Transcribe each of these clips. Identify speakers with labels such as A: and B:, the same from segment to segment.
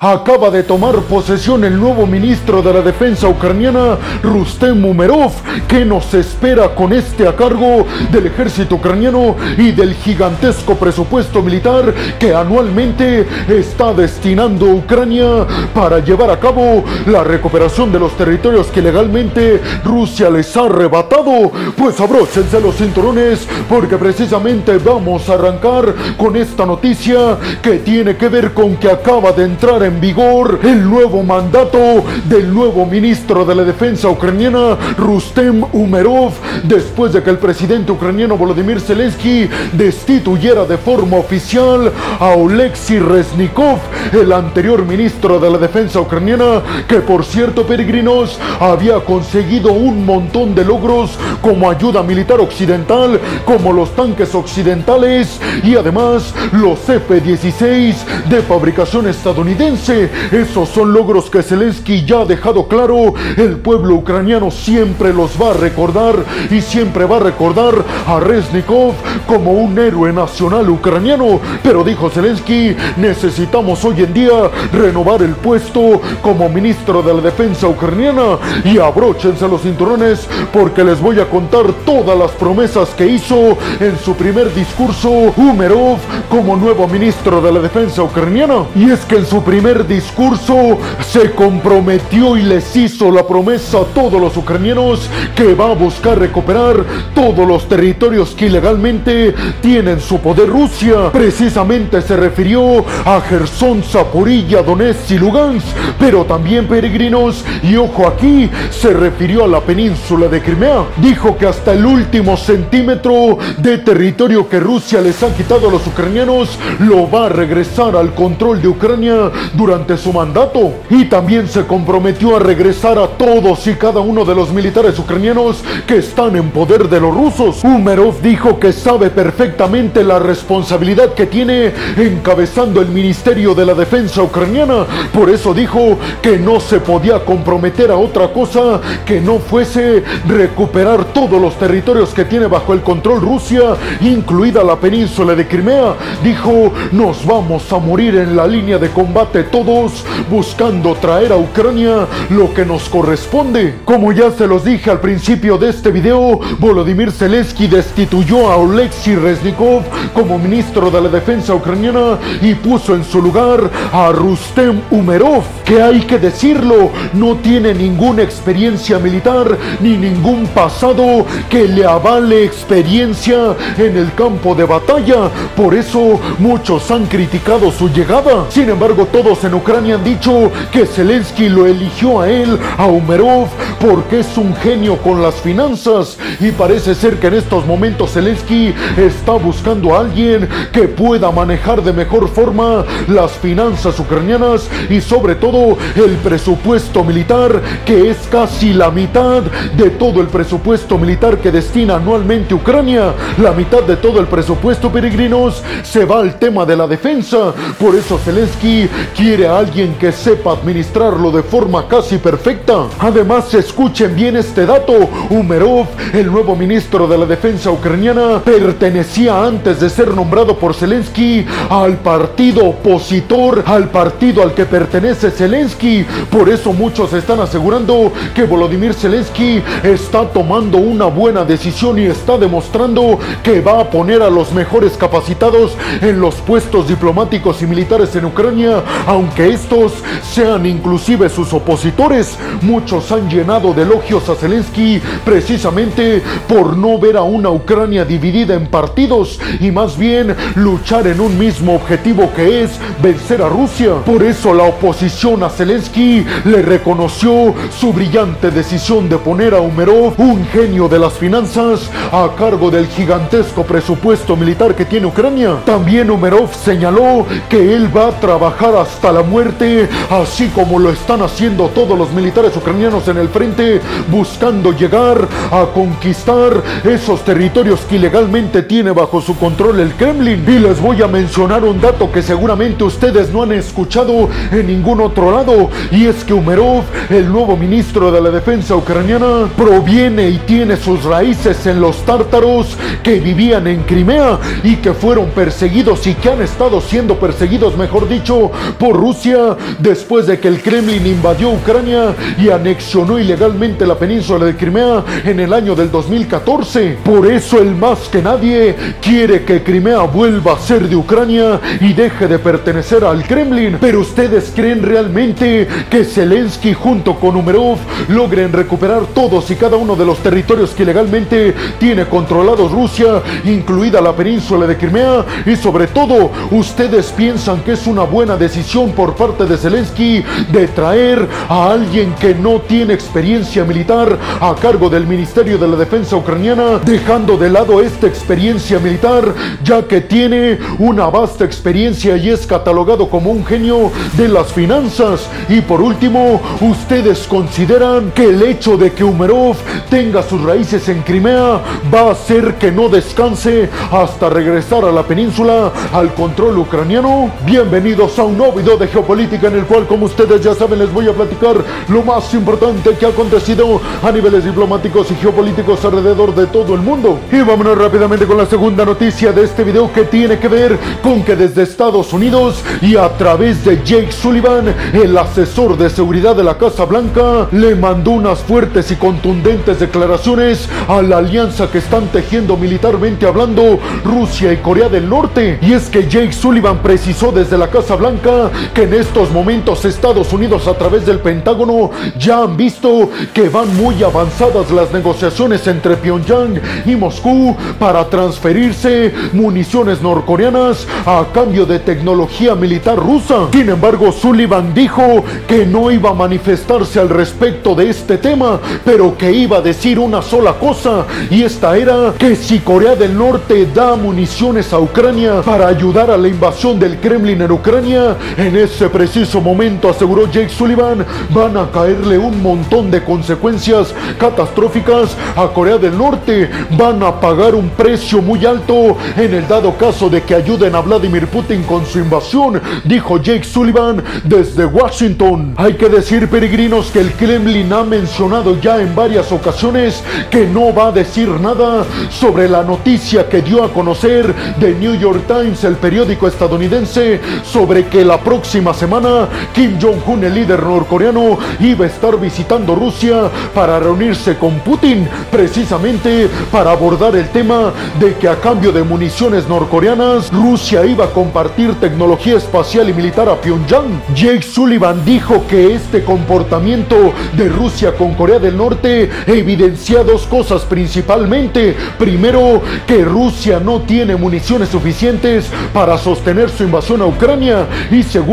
A: Acaba de tomar posesión el nuevo ministro de la defensa ucraniana, Rustem Umerov, que nos espera con este a cargo del ejército ucraniano y del gigantesco presupuesto militar que anualmente está destinando Ucrania para llevar a cabo la recuperación de los territorios que legalmente Rusia les ha arrebatado. Pues abróchense los cinturones porque precisamente vamos a arrancar con esta noticia que tiene que ver con que acaba de entrar en en vigor el nuevo mandato del nuevo ministro de la defensa ucraniana, Rustem Umerov, después de que el presidente ucraniano Volodymyr Zelensky destituyera de forma oficial a Oleksiy Reznikov, el anterior ministro de la defensa ucraniana, que por cierto, peregrinos, había conseguido un montón de logros como ayuda militar occidental, como los tanques occidentales y además los F-16 de fabricación estadounidense esos son logros que Zelensky ya ha dejado claro. El pueblo ucraniano siempre los va a recordar y siempre va a recordar a Reznikov como un héroe nacional ucraniano. Pero dijo Zelensky, necesitamos hoy en día renovar el puesto como ministro de la defensa ucraniana. Y abróchense los cinturones porque les voy a contar todas las promesas que hizo en su primer discurso Umerov como nuevo ministro de la defensa ucraniana. Y es que en su primer discurso se comprometió y les hizo la promesa a todos los ucranianos que va a buscar recuperar todos los territorios que ilegalmente tienen su poder Rusia. Precisamente se refirió a Gerson, Zaporilla, Donetsk y Lugansk, pero también peregrinos y ojo aquí, se refirió a la península de Crimea. Dijo que hasta el último centímetro de territorio que Rusia les ha quitado a los ucranianos lo va a regresar al control de Ucrania durante su mandato y también se comprometió a regresar a todos y cada uno de los militares ucranianos que están en poder de los rusos. Umerov dijo que sabe perfectamente la responsabilidad que tiene encabezando el Ministerio de la Defensa ucraniana. Por eso dijo que no se podía comprometer a otra cosa que no fuese recuperar todos los territorios que tiene bajo el control Rusia, incluida la península de Crimea. Dijo, nos vamos a morir en la línea de combate todos buscando traer a Ucrania lo que nos corresponde. Como ya se los dije al principio de este video, Volodymyr Zelensky destituyó a Oleksiy Reznikov como ministro de la defensa ucraniana y puso en su lugar a Rustem Umerov, que hay que decirlo, no tiene ninguna experiencia militar ni ningún pasado que le avale experiencia en el campo de batalla. Por eso muchos han criticado su llegada. Sin embargo, todos en Ucrania han dicho que Zelensky lo eligió a él, a Umerov, porque es un genio con las finanzas. Y parece ser que en estos momentos Zelensky está buscando a alguien que pueda manejar de mejor forma las finanzas ucranianas y sobre todo el presupuesto militar, que es casi la mitad de todo el presupuesto militar que destina anualmente Ucrania. La mitad de todo el presupuesto, peregrinos, se va al tema de la defensa. Por eso Zelensky quiere quiere alguien que sepa administrarlo de forma casi perfecta. Además, escuchen bien este dato. Umerov, el nuevo ministro de la defensa ucraniana, pertenecía antes de ser nombrado por Zelensky al partido opositor, al partido al que pertenece Zelensky. Por eso muchos están asegurando que Volodymyr Zelensky está tomando una buena decisión y está demostrando que va a poner a los mejores capacitados en los puestos diplomáticos y militares en Ucrania, aunque estos sean inclusive sus opositores, muchos han llenado de elogios a Zelensky precisamente por no ver a una Ucrania dividida en partidos y más bien luchar en un mismo objetivo que es vencer a Rusia. Por eso la oposición a Zelensky le reconoció su brillante decisión de poner a Umerov, un genio de las finanzas, a cargo del gigantesco presupuesto militar que tiene Ucrania. También Umerov señaló que él va a trabajar hasta la muerte, así como lo están haciendo todos los militares ucranianos en el frente buscando llegar a conquistar esos territorios que ilegalmente tiene bajo su control el Kremlin. Y les voy a mencionar un dato que seguramente ustedes no han escuchado en ningún otro lado, y es que Umerov, el nuevo ministro de la defensa ucraniana, proviene y tiene sus raíces en los tártaros que vivían en Crimea y que fueron perseguidos y que han estado siendo perseguidos, mejor dicho, por Rusia después de que el Kremlin invadió Ucrania y anexionó ilegalmente la península de Crimea en el año del 2014. Por eso él más que nadie quiere que Crimea vuelva a ser de Ucrania y deje de pertenecer al Kremlin. Pero ustedes creen realmente que Zelensky junto con Umerov logren recuperar todos y cada uno de los territorios que ilegalmente tiene controlados Rusia, incluida la península de Crimea? Y sobre todo, ¿ustedes piensan que es una buena decisión por parte de Zelensky de traer a alguien que no tiene experiencia militar a cargo del Ministerio de la Defensa ucraniana, dejando de lado esta experiencia militar, ya que tiene una vasta experiencia y es catalogado como un genio de las finanzas? Y por último, ¿ustedes consideran que el hecho de que Umerov tenga sus raíces en Crimea va a hacer que no descanse hasta regresar a la península al control ucraniano? Bienvenidos a un nuevo de geopolítica en el cual, como ustedes ya saben, les voy a platicar lo más importante que ha acontecido a niveles diplomáticos y geopolíticos alrededor de todo el mundo. Y vámonos rápidamente con la segunda noticia de este video que tiene que ver con que desde Estados Unidos y a través de Jake Sullivan, el asesor de seguridad de la Casa Blanca, le mandó unas fuertes y contundentes declaraciones a la alianza que están tejiendo militarmente hablando Rusia y Corea del Norte. Y es que Jake Sullivan precisó desde la Casa Blanca que en estos momentos Estados Unidos a través del Pentágono ya han visto que van muy avanzadas las negociaciones entre Pyongyang y Moscú para transferirse municiones norcoreanas a cambio de tecnología militar rusa. Sin embargo, Sullivan dijo que no iba a manifestarse al respecto de este tema, pero que iba a decir una sola cosa, y esta era que si Corea del Norte da municiones a Ucrania para ayudar a la invasión del Kremlin en Ucrania, en ese preciso momento, aseguró Jake Sullivan, van a caerle un montón de consecuencias catastróficas a Corea del Norte, van a pagar un precio muy alto en el dado caso de que ayuden a Vladimir Putin con su invasión, dijo Jake Sullivan desde Washington. Hay que decir, peregrinos, que el Kremlin ha mencionado ya en varias ocasiones que no va a decir nada sobre la noticia que dio a conocer The New York Times, el periódico estadounidense, sobre que la próxima semana Kim Jong-un, el líder norcoreano, iba a estar visitando Rusia para reunirse con Putin, precisamente para abordar el tema de que a cambio de municiones norcoreanas, Rusia iba a compartir tecnología espacial y militar a Pyongyang. Jake Sullivan dijo que este comportamiento de Rusia con Corea del Norte evidencia dos cosas principalmente. Primero, que Rusia no tiene municiones suficientes para sostener su invasión a Ucrania. Y segundo,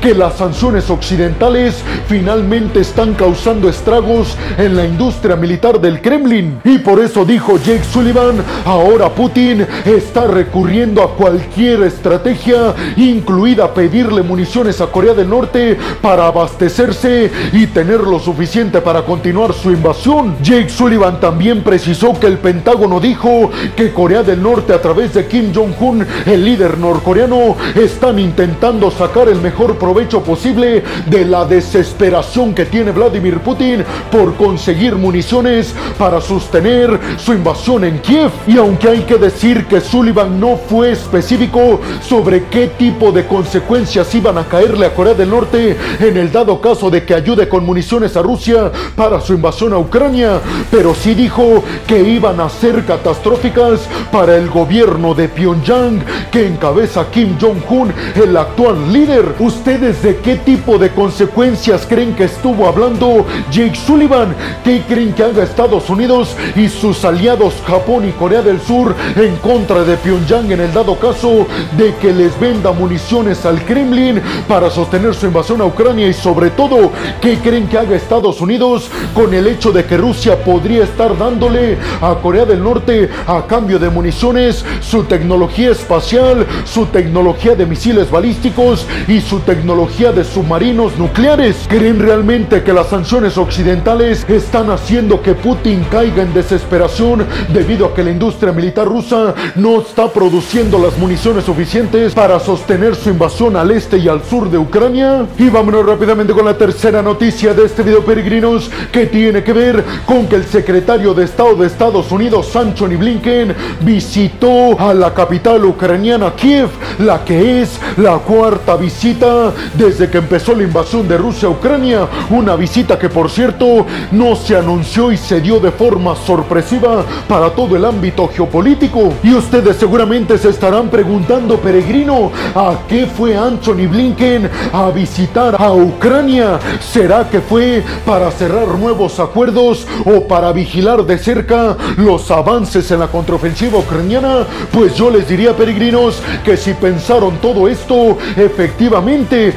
A: que las sanciones occidentales finalmente están causando estragos en la industria militar del Kremlin. Y por eso dijo Jake Sullivan, ahora Putin está recurriendo a cualquier estrategia, incluida pedirle municiones a Corea del Norte para abastecerse y tener lo suficiente para continuar su invasión. Jake Sullivan también precisó que el Pentágono dijo que Corea del Norte a través de Kim Jong-un, el líder norcoreano, están intentando sacar el mejor provecho posible de la desesperación que tiene Vladimir Putin por conseguir municiones para sostener su invasión en Kiev. Y aunque hay que decir que Sullivan no fue específico sobre qué tipo de consecuencias iban a caerle a Corea del Norte en el dado caso de que ayude con municiones a Rusia para su invasión a Ucrania, pero sí dijo que iban a ser catastróficas para el gobierno de Pyongyang que encabeza Kim Jong-un, el actual ¿Ustedes de qué tipo de consecuencias creen que estuvo hablando Jake Sullivan? ¿Qué creen que haga Estados Unidos y sus aliados Japón y Corea del Sur en contra de Pyongyang en el dado caso de que les venda municiones al Kremlin para sostener su invasión a Ucrania y sobre todo, ¿qué creen que haga Estados Unidos con el hecho de que Rusia podría estar dándole a Corea del Norte a cambio de municiones su tecnología espacial, su tecnología de misiles balísticos y su tecnología de submarinos nucleares? ¿Creen realmente que las sanciones occidentales están haciendo que Putin caiga en desesperación debido a que la industria militar rusa no está produciendo las municiones suficientes para sostener su invasión al este y al sur de Ucrania. Y vámonos rápidamente con la tercera noticia de este video peregrinos que tiene que ver con que el secretario de Estado de Estados Unidos, Anthony Blinken, visitó a la capital ucraniana Kiev, la que es la cuarta visita desde que empezó la invasión de Rusia a Ucrania. Una visita que por cierto no se anunció y se dio de forma sorpresiva para todo el ámbito geopolítico. Y ustedes seguramente se estarán preguntando, peregrino, ¿a qué fue Anthony Blinken a visitar a Ucrania? ¿Será que fue para cerrar nuevos acuerdos o para vigilar de cerca los avances en la contraofensiva ucraniana? Pues yo les diría, peregrinos, que si pensaron todo esto, efectivamente,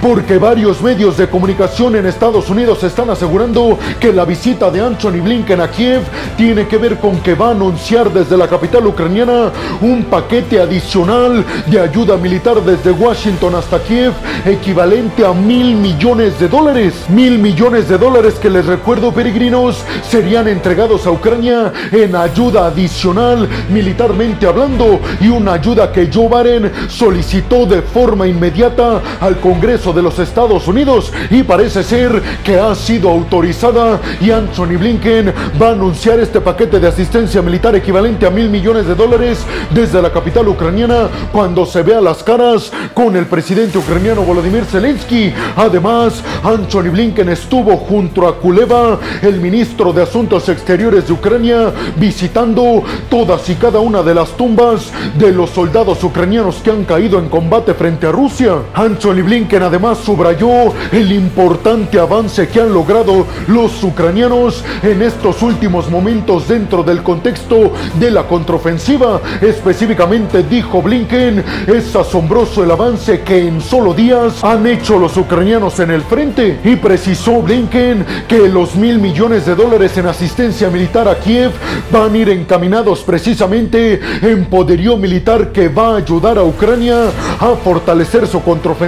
A: porque varios medios de comunicación en Estados Unidos están asegurando que la visita de Anthony Blinken a Kiev tiene que ver con que va a anunciar desde la capital ucraniana un paquete adicional de ayuda militar desde Washington hasta Kiev, equivalente a mil millones de dólares. Mil millones de dólares que les recuerdo, peregrinos, serían entregados a Ucrania en ayuda adicional militarmente hablando y una ayuda que Joe Biden solicitó de forma inmediata al Congreso de los Estados Unidos y parece ser que ha sido autorizada y Anthony Blinken va a anunciar este paquete de asistencia militar equivalente a mil millones de dólares desde la capital ucraniana cuando se vea las caras con el presidente ucraniano Volodymyr Zelensky. Además, Anthony Blinken estuvo junto a Kuleva, el ministro de Asuntos Exteriores de Ucrania, visitando todas y cada una de las tumbas de los soldados ucranianos que han caído en combate frente a Rusia. Anthony Blinken además subrayó el importante avance que han logrado los ucranianos en estos últimos momentos dentro del contexto de la contraofensiva. Específicamente dijo Blinken, es asombroso el avance que en solo días han hecho los ucranianos en el frente y precisó Blinken que los mil millones de dólares en asistencia militar a Kiev van a ir encaminados precisamente en poderío militar que va a ayudar a Ucrania a fortalecer su contraofensiva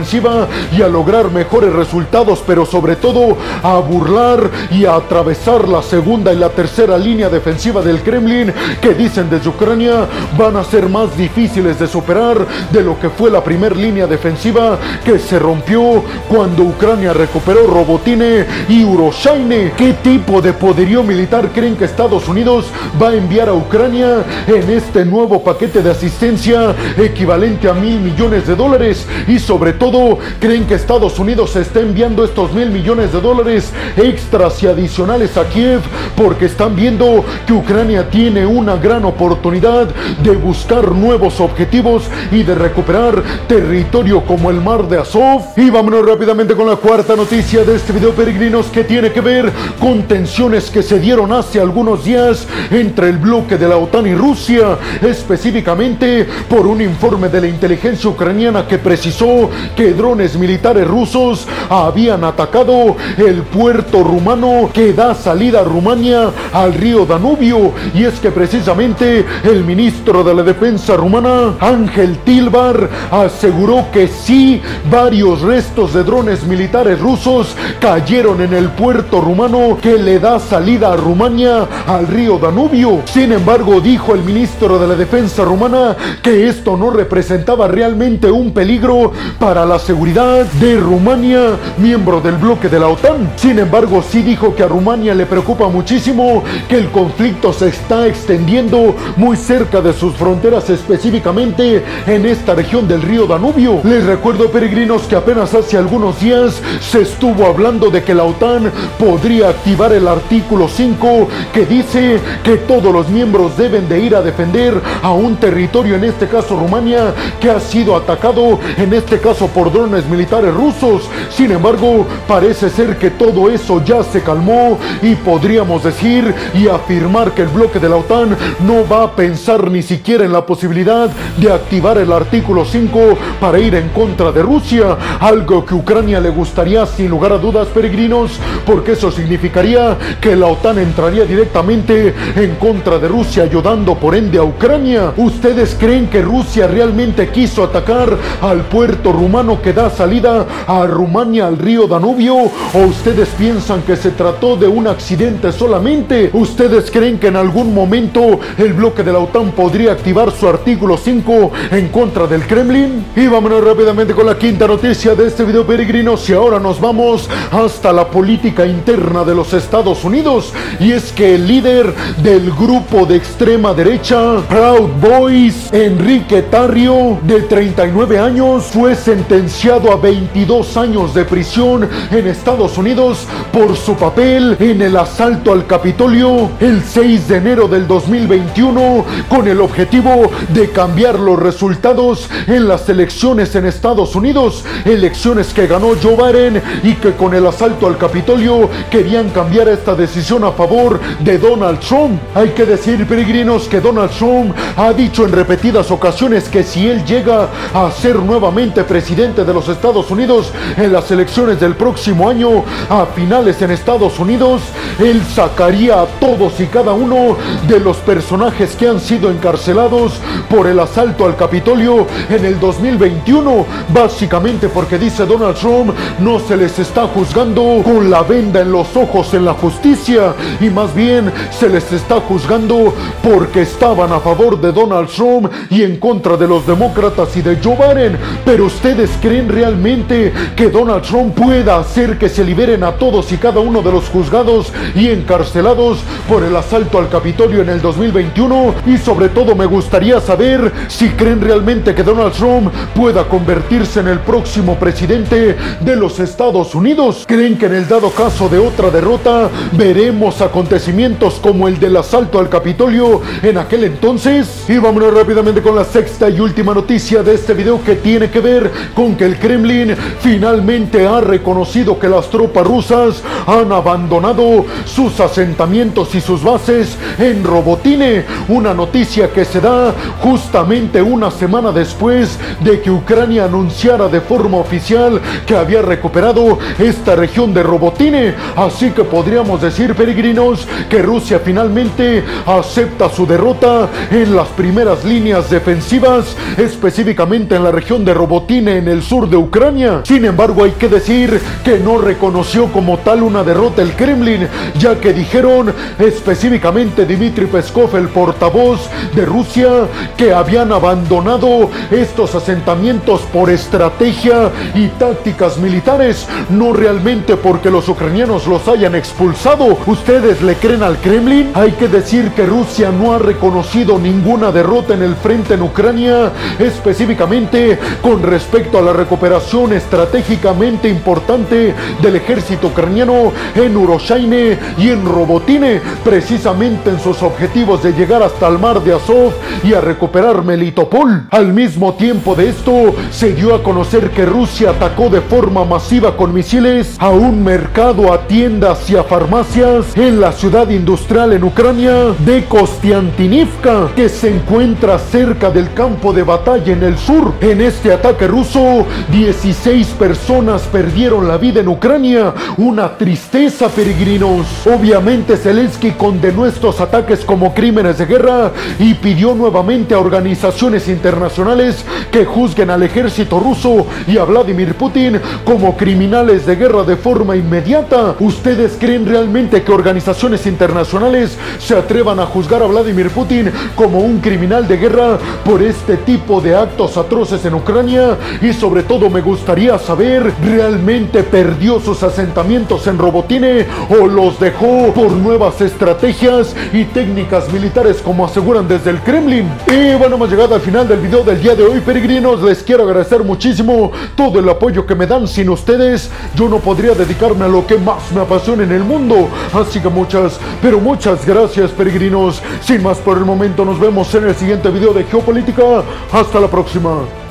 A: y a lograr mejores resultados, pero sobre todo a burlar y a atravesar la segunda y la tercera línea defensiva del Kremlin que dicen desde Ucrania van a ser más difíciles de superar de lo que fue la primera línea defensiva que se rompió cuando Ucrania recuperó Robotine y Uroshaine. ¿Qué tipo de poderío militar creen que Estados Unidos va a enviar a Ucrania en este nuevo paquete de asistencia equivalente a mil millones de dólares? Y sobre todo, ¿creen que Estados Unidos está enviando estos mil millones de dólares extras y adicionales a Kiev porque están viendo que Ucrania tiene una gran oportunidad de buscar nuevos objetivos y de recuperar territorio como el mar de Azov? Y vámonos rápidamente con la cuarta noticia de este video peregrinos que tiene que ver con tensiones que se dieron hace algunos días entre el bloque de la OTAN y Rusia, específicamente por un informe de la inteligencia ucraniana que precisó que drones militares rusos habían atacado el puerto rumano que da salida a Rumania al río Danubio. Y es que precisamente el ministro de la defensa rumana, Ángel Tilbar, aseguró que sí, varios restos de drones militares rusos cayeron en el puerto rumano que le da salida a Rumania al río Danubio. Sin embargo, dijo el ministro de la defensa rumana que esto no representaba realmente un peligro para la seguridad de Rumania, miembro del bloque de la OTAN. Sin embargo, sí dijo que a Rumania le preocupa muchísimo que el conflicto se está extendiendo muy cerca de sus fronteras, específicamente en esta región del río Danubio. Les recuerdo, peregrinos, que apenas hace algunos días se estuvo hablando de que la OTAN podría activar el artículo 5 que dice que todos los miembros deben de ir a defender a un territorio, en este caso Rumania, que ha sido atacado, en este caso por drones militares rusos. Sin embargo, parece ser que todo eso ya se calmó y podríamos decir y afirmar que el bloque de la OTAN no va a pensar ni siquiera en la posibilidad de activar el artículo 5 para ir en contra de Rusia, algo que Ucrania le gustaría sin lugar a dudas peregrinos, porque eso significaría que la OTAN entraría directamente en contra de Rusia, ayudando por ende a Ucrania. ¿Ustedes creen que Rusia realmente quiso atacar al puerto rumano que da salida a Rumania al río Danubio? ¿O ustedes piensan que se trató de un accidente solamente. ¿Ustedes creen que en algún momento el bloque de la OTAN podría activar su artículo 5 en contra del Kremlin? Y vámonos rápidamente con la quinta noticia de este video peregrinos y ahora nos vamos hasta la política interna de los Estados Unidos. Y es que el líder del grupo de extrema derecha, Proud Boys, Enrique Tarrio, de 39 años, fue sentenciado a 22 años de prisión en Estados Unidos por su papel en el asalto al Capitolio el 6 de enero del 2021 con el objetivo de cambiar los resultados en las elecciones en Estados Unidos, elecciones que ganó Joe Biden y que con el asalto al Capitolio querían cambiar esta decisión a favor de Donald Trump. Hay que decir, peregrinos, que Donald Trump ha dicho en repetidas ocasiones que si él llega a ser nuevamente presidente de los Estados Unidos en las elecciones del próximo año a finales en Estados Unidos, él sacaría a todos y cada uno de los personajes que han sido encarcelados por el asalto al Capitolio en el 2021, básicamente porque dice Donald Trump no se les está juzgando con la venda en los ojos en la justicia y más bien se les está juzgando porque estaban a favor de Donald Trump y en contra de los demócratas y de Joe Biden. Pero ustedes creen realmente que Donald Trump pueda hacer que se liberen a todos y cada uno de los juzgados y encarcelados por el asalto al Capitolio en el 2021? Y sobre todo me gustaría saber si creen realmente que Donald Trump pueda convertirse en el próximo presidente de los Estados Unidos. ¿Creen que en el dado caso de otra derrota veremos acontecimientos como el del asalto al Capitolio en aquel entonces? Y vámonos rápidamente con la sexta y última noticia de este video que tiene que ver con que el Kremlin finalmente ha reconocido que las tropas rusas han abandonado sus asentamientos y sus bases en Robotine, una noticia que se da justamente una semana después de que Ucrania anunciara de forma oficial que había recuperado esta región de Robotine. Así que podríamos decir, peregrinos, que Rusia finalmente acepta su derrota en las primeras líneas defensivas, específicamente en la región de Robotine en el sur de Ucrania. Sin embargo, hay que decir que no reconoció como tal una derrota el Kremlin, ya que dijeron específicamente Dmitry Peskov, el portavoz de Rusia, que habían abandonado estos asentamientos por estrategia y tácticas militares, no realmente porque los ucranianos los hayan expulsado. ¿Ustedes le creen al Kremlin? Hay que decir que Rusia no ha reconocido ninguna derrota en el frente en Ucrania, específicamente con respecto a la recuperación estratégicamente importante del ejército ucraniano en Uroshaine y en Robotine, precisamente en sus objetivos de llegar hasta el mar de Azov y a recuperar Melitopol. Al mismo tiempo de esto, se dio a conocer que Rusia atacó de forma masiva con misiles a un mercado, a tiendas y a farmacias en la ciudad industrial en Ucrania de Kostiantinivka, que se encuentra cerca del campo de batalla en el sur. En este ataque ruso, 16 personas perdieron la vida en Ucrania. Una tristeza, peregrinos. Obviamente Zelensky condenó estos ataques como crímenes de guerra y pidió nuevamente a organizaciones internacionales que juzguen al ejército ruso y a Vladimir Putin como criminales de guerra de forma inmediata. ¿Ustedes creen realmente que organizaciones internacionales se atrevan a juzgar a Vladimir Putin como un criminal de guerra por este tipo de actos atroces en Ucrania? Y sobre todo me gustaría saber, ¿realmente perdió sus asentamientos en Robotine o los dejó por nuevas estrategias y técnicas militares como aseguran desde el Kremlin? Y bueno, hemos llegado al final del video del día de hoy, peregrinos. Les quiero agradecer muchísimo todo el apoyo que me dan. Sin ustedes, yo no podría dedicarme a lo que más me apasiona en el mundo. Así que muchas, pero muchas gracias, peregrinos. Sin más por el momento, nos vemos en el siguiente video de Geopolítica. Hasta la próxima.